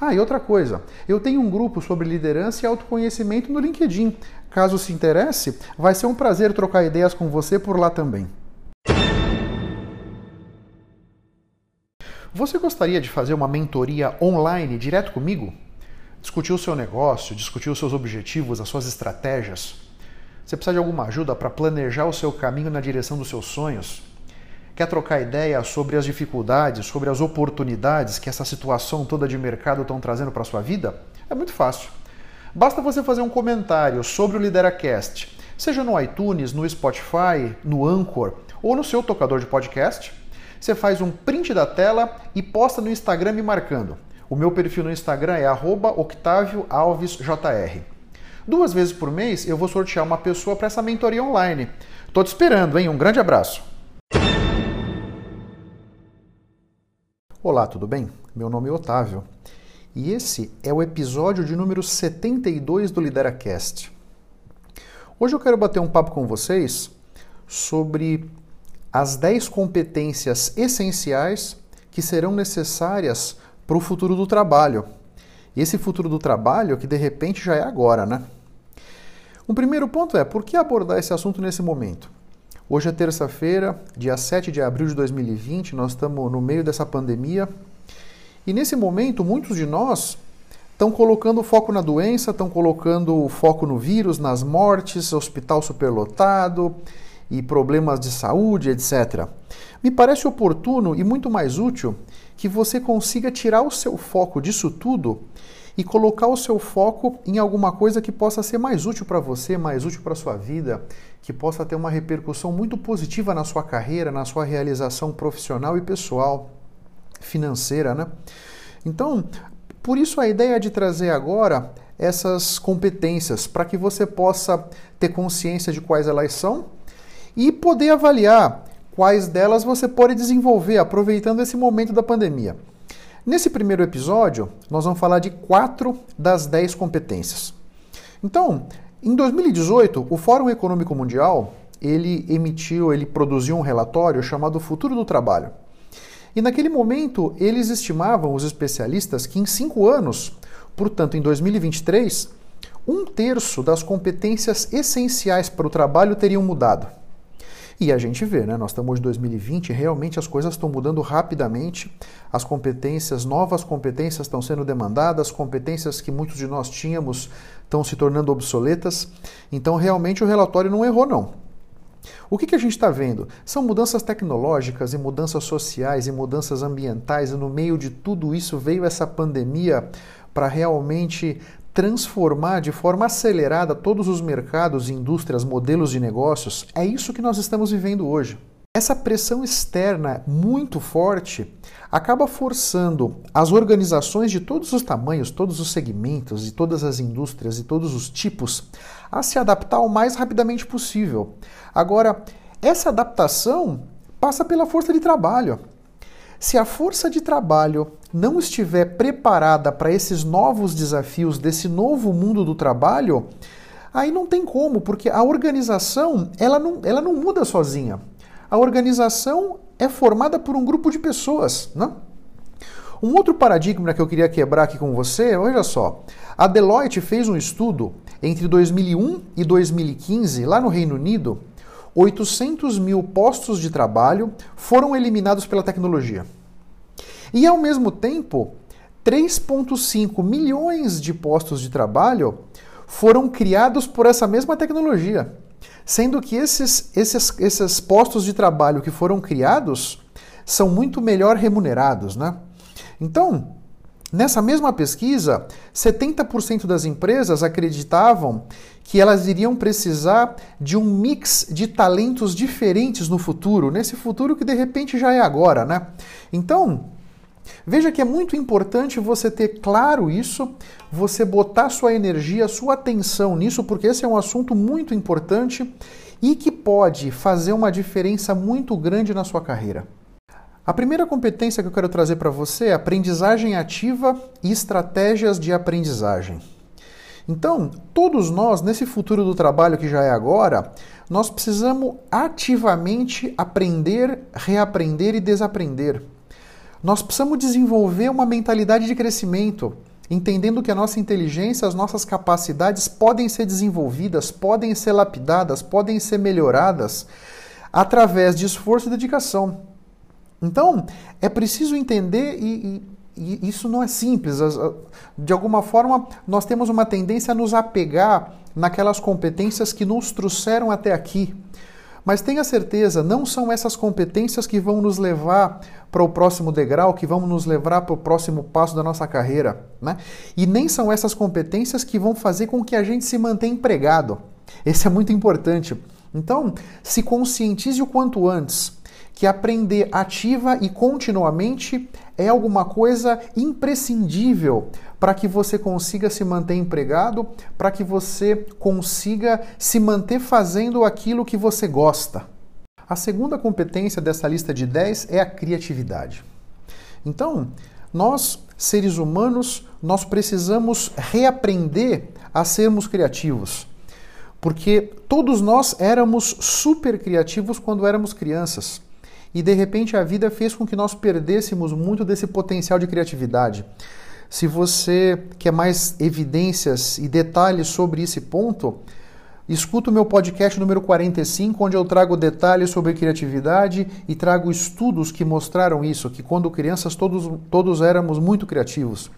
Ah, e outra coisa, eu tenho um grupo sobre liderança e autoconhecimento no LinkedIn. Caso se interesse, vai ser um prazer trocar ideias com você por lá também. Você gostaria de fazer uma mentoria online direto comigo? Discutir o seu negócio, discutir os seus objetivos, as suas estratégias? Você precisa de alguma ajuda para planejar o seu caminho na direção dos seus sonhos? Quer trocar ideia sobre as dificuldades, sobre as oportunidades que essa situação toda de mercado estão trazendo para a sua vida? É muito fácil. Basta você fazer um comentário sobre o Lideracast, seja no iTunes, no Spotify, no Anchor ou no seu tocador de podcast. Você faz um print da tela e posta no Instagram me marcando. O meu perfil no Instagram é @octavioalvesjr. Duas vezes por mês eu vou sortear uma pessoa para essa mentoria online. Tô te esperando, hein? Um grande abraço. Olá, tudo bem? Meu nome é Otávio e esse é o episódio de número 72 do LideraCast. Hoje eu quero bater um papo com vocês sobre as 10 competências essenciais que serão necessárias para o futuro do trabalho. E esse futuro do trabalho que de repente já é agora, né? O primeiro ponto é por que abordar esse assunto nesse momento? Hoje é terça-feira, dia 7 de abril de 2020, nós estamos no meio dessa pandemia. E nesse momento, muitos de nós estão colocando foco na doença, estão colocando foco no vírus, nas mortes, hospital superlotado e problemas de saúde, etc. Me parece oportuno e muito mais útil que você consiga tirar o seu foco disso tudo e colocar o seu foco em alguma coisa que possa ser mais útil para você, mais útil para sua vida, que possa ter uma repercussão muito positiva na sua carreira, na sua realização profissional e pessoal, financeira, né? Então, por isso a ideia de trazer agora essas competências para que você possa ter consciência de quais elas são e poder avaliar quais delas você pode desenvolver aproveitando esse momento da pandemia. Nesse primeiro episódio, nós vamos falar de quatro das dez competências. Então, em 2018, o Fórum Econômico Mundial ele emitiu, ele produziu um relatório chamado Futuro do Trabalho. E naquele momento, eles estimavam, os especialistas, que em cinco anos, portanto em 2023, um terço das competências essenciais para o trabalho teriam mudado. E a gente vê, né? Nós estamos em 2020, realmente as coisas estão mudando rapidamente, as competências, novas competências estão sendo demandadas, competências que muitos de nós tínhamos estão se tornando obsoletas. Então, realmente o relatório não errou, não. O que, que a gente está vendo? São mudanças tecnológicas e mudanças sociais e mudanças ambientais, e no meio de tudo isso veio essa pandemia para realmente transformar de forma acelerada todos os mercados, indústrias, modelos de negócios, é isso que nós estamos vivendo hoje. Essa pressão externa muito forte acaba forçando as organizações de todos os tamanhos, todos os segmentos e todas as indústrias e todos os tipos a se adaptar o mais rapidamente possível. Agora, essa adaptação passa pela força de trabalho. Se a força de trabalho não estiver preparada para esses novos desafios desse novo mundo do trabalho, aí não tem como, porque a organização ela não, ela não muda sozinha. A organização é formada por um grupo de pessoas, né? Um outro paradigma que eu queria quebrar aqui com você, olha só. A Deloitte fez um estudo entre 2001 e 2015, lá no Reino Unido, 800 mil postos de trabalho foram eliminados pela tecnologia. E ao mesmo tempo, 3,5 milhões de postos de trabalho foram criados por essa mesma tecnologia. Sendo que esses, esses, esses postos de trabalho que foram criados são muito melhor remunerados. Né? Então, nessa mesma pesquisa, 70% das empresas acreditavam que elas iriam precisar de um mix de talentos diferentes no futuro, nesse futuro que de repente já é agora, né? Então, veja que é muito importante você ter claro isso, você botar sua energia, sua atenção nisso, porque esse é um assunto muito importante e que pode fazer uma diferença muito grande na sua carreira. A primeira competência que eu quero trazer para você é aprendizagem ativa e estratégias de aprendizagem. Então, todos nós, nesse futuro do trabalho que já é agora, nós precisamos ativamente aprender, reaprender e desaprender. Nós precisamos desenvolver uma mentalidade de crescimento, entendendo que a nossa inteligência, as nossas capacidades podem ser desenvolvidas, podem ser lapidadas, podem ser melhoradas através de esforço e dedicação. Então, é preciso entender e, e e isso não é simples. De alguma forma, nós temos uma tendência a nos apegar naquelas competências que nos trouxeram até aqui. Mas tenha certeza, não são essas competências que vão nos levar para o próximo degrau, que vão nos levar para o próximo passo da nossa carreira. Né? E nem são essas competências que vão fazer com que a gente se mantenha empregado. Esse é muito importante. Então, se conscientize o quanto antes que aprender ativa e continuamente é alguma coisa imprescindível para que você consiga se manter empregado, para que você consiga se manter fazendo aquilo que você gosta. A segunda competência dessa lista de 10 é a criatividade. Então, nós, seres humanos, nós precisamos reaprender a sermos criativos. Porque todos nós éramos super criativos quando éramos crianças e de repente a vida fez com que nós perdêssemos muito desse potencial de criatividade. Se você quer mais evidências e detalhes sobre esse ponto, escuta o meu podcast número 45, onde eu trago detalhes sobre criatividade e trago estudos que mostraram isso, que quando crianças todos, todos éramos muito criativos.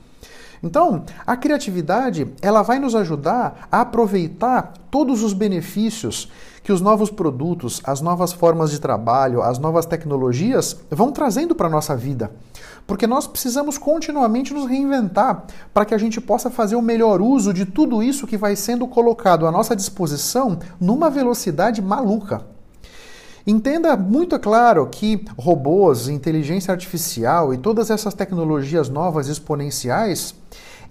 Então, a criatividade, ela vai nos ajudar a aproveitar todos os benefícios que os novos produtos, as novas formas de trabalho, as novas tecnologias vão trazendo para a nossa vida. Porque nós precisamos continuamente nos reinventar para que a gente possa fazer o melhor uso de tudo isso que vai sendo colocado à nossa disposição numa velocidade maluca. Entenda muito claro que robôs, inteligência artificial e todas essas tecnologias novas exponenciais,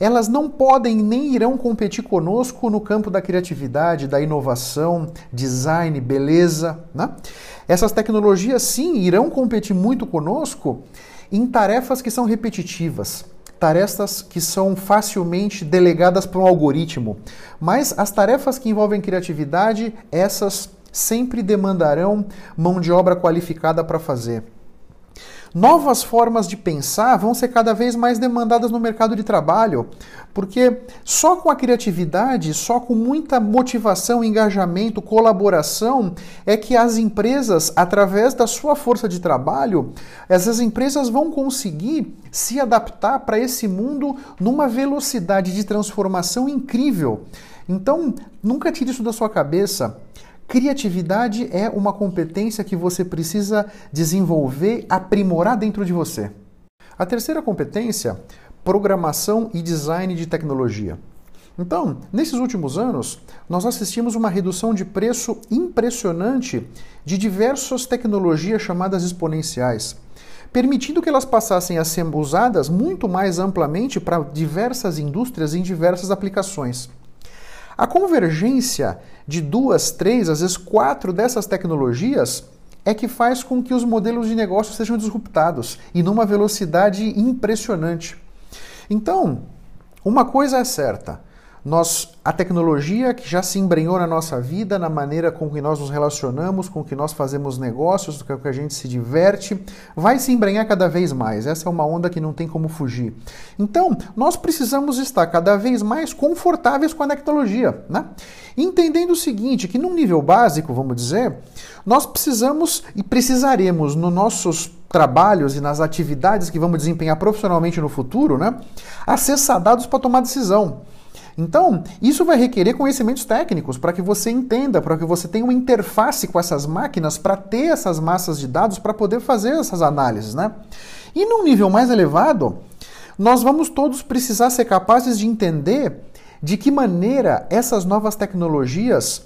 elas não podem nem irão competir conosco no campo da criatividade, da inovação, design, beleza. Né? Essas tecnologias, sim, irão competir muito conosco em tarefas que são repetitivas, tarefas que são facilmente delegadas para um algoritmo. Mas as tarefas que envolvem criatividade, essas sempre demandarão mão de obra qualificada para fazer. Novas formas de pensar vão ser cada vez mais demandadas no mercado de trabalho, porque só com a criatividade, só com muita motivação, engajamento, colaboração, é que as empresas, através da sua força de trabalho, essas empresas vão conseguir se adaptar para esse mundo numa velocidade de transformação incrível. Então, nunca tire isso da sua cabeça. Criatividade é uma competência que você precisa desenvolver, aprimorar dentro de você. A terceira competência, programação e design de tecnologia. Então, nesses últimos anos, nós assistimos uma redução de preço impressionante de diversas tecnologias chamadas exponenciais, permitindo que elas passassem a ser usadas muito mais amplamente para diversas indústrias em diversas aplicações. A convergência de duas, três, às vezes quatro dessas tecnologias é que faz com que os modelos de negócio sejam disruptados e numa velocidade impressionante. Então, uma coisa é certa: nós, a tecnologia que já se embrenhou na nossa vida, na maneira com que nós nos relacionamos, com que nós fazemos negócios, com que a gente se diverte, vai se embrenhar cada vez mais. Essa é uma onda que não tem como fugir. Então, nós precisamos estar cada vez mais confortáveis com a tecnologia, né? Entendendo o seguinte, que num nível básico, vamos dizer, nós precisamos e precisaremos nos nossos trabalhos e nas atividades que vamos desempenhar profissionalmente no futuro, né, acessar dados para tomar decisão. Então, isso vai requerer conhecimentos técnicos para que você entenda, para que você tenha uma interface com essas máquinas para ter essas massas de dados para poder fazer essas análises, né? E num nível mais elevado, nós vamos todos precisar ser capazes de entender de que maneira essas novas tecnologias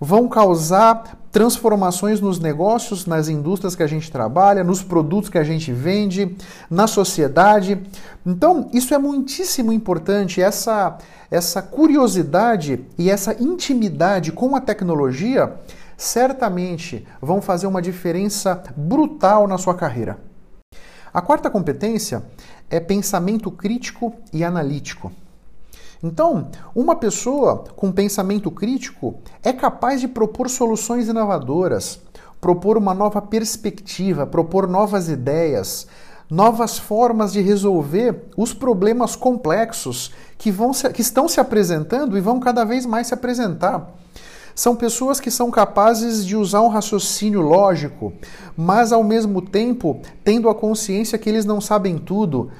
vão causar transformações nos negócios, nas indústrias que a gente trabalha, nos produtos que a gente vende, na sociedade. Então, isso é muitíssimo importante, essa, essa curiosidade e essa intimidade com a tecnologia certamente vão fazer uma diferença brutal na sua carreira. A quarta competência é pensamento crítico e analítico. Então, uma pessoa com pensamento crítico é capaz de propor soluções inovadoras, propor uma nova perspectiva, propor novas ideias, novas formas de resolver os problemas complexos que, vão se, que estão se apresentando e vão cada vez mais se apresentar. São pessoas que são capazes de usar um raciocínio lógico, mas ao mesmo tempo tendo a consciência que eles não sabem tudo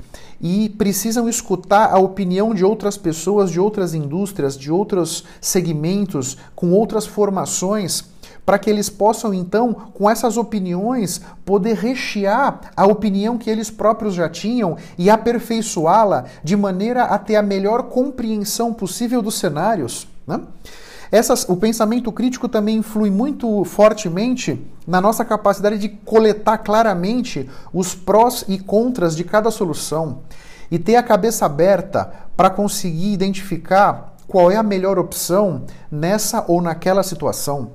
e precisam escutar a opinião de outras pessoas, de outras indústrias, de outros segmentos, com outras formações, para que eles possam então, com essas opiniões, poder rechear a opinião que eles próprios já tinham e aperfeiçoá-la de maneira a ter a melhor compreensão possível dos cenários. Né? Essas, o pensamento crítico também influi muito fortemente na nossa capacidade de coletar claramente os prós e contras de cada solução e ter a cabeça aberta para conseguir identificar qual é a melhor opção nessa ou naquela situação.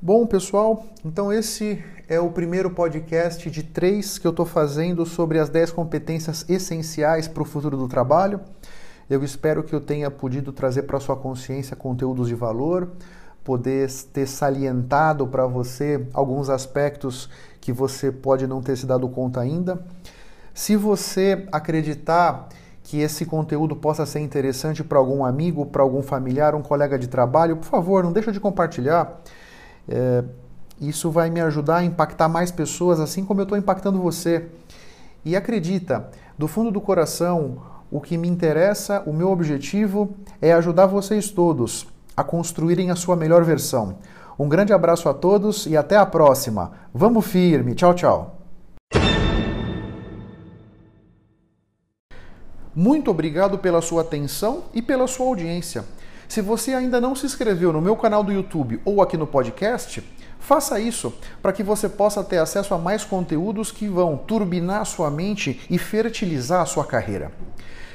Bom, pessoal, então esse é o primeiro podcast de três que eu estou fazendo sobre as 10 competências essenciais para o futuro do trabalho. Eu espero que eu tenha podido trazer para sua consciência conteúdos de valor, poder ter salientado para você alguns aspectos que você pode não ter se dado conta ainda. Se você acreditar que esse conteúdo possa ser interessante para algum amigo, para algum familiar, um colega de trabalho, por favor, não deixa de compartilhar. É, isso vai me ajudar a impactar mais pessoas, assim como eu estou impactando você. E acredita, do fundo do coração, o que me interessa, o meu objetivo é ajudar vocês todos a construírem a sua melhor versão. Um grande abraço a todos e até a próxima. Vamos firme. Tchau, tchau. Muito obrigado pela sua atenção e pela sua audiência. Se você ainda não se inscreveu no meu canal do YouTube ou aqui no podcast, faça isso para que você possa ter acesso a mais conteúdos que vão turbinar sua mente e fertilizar a sua carreira.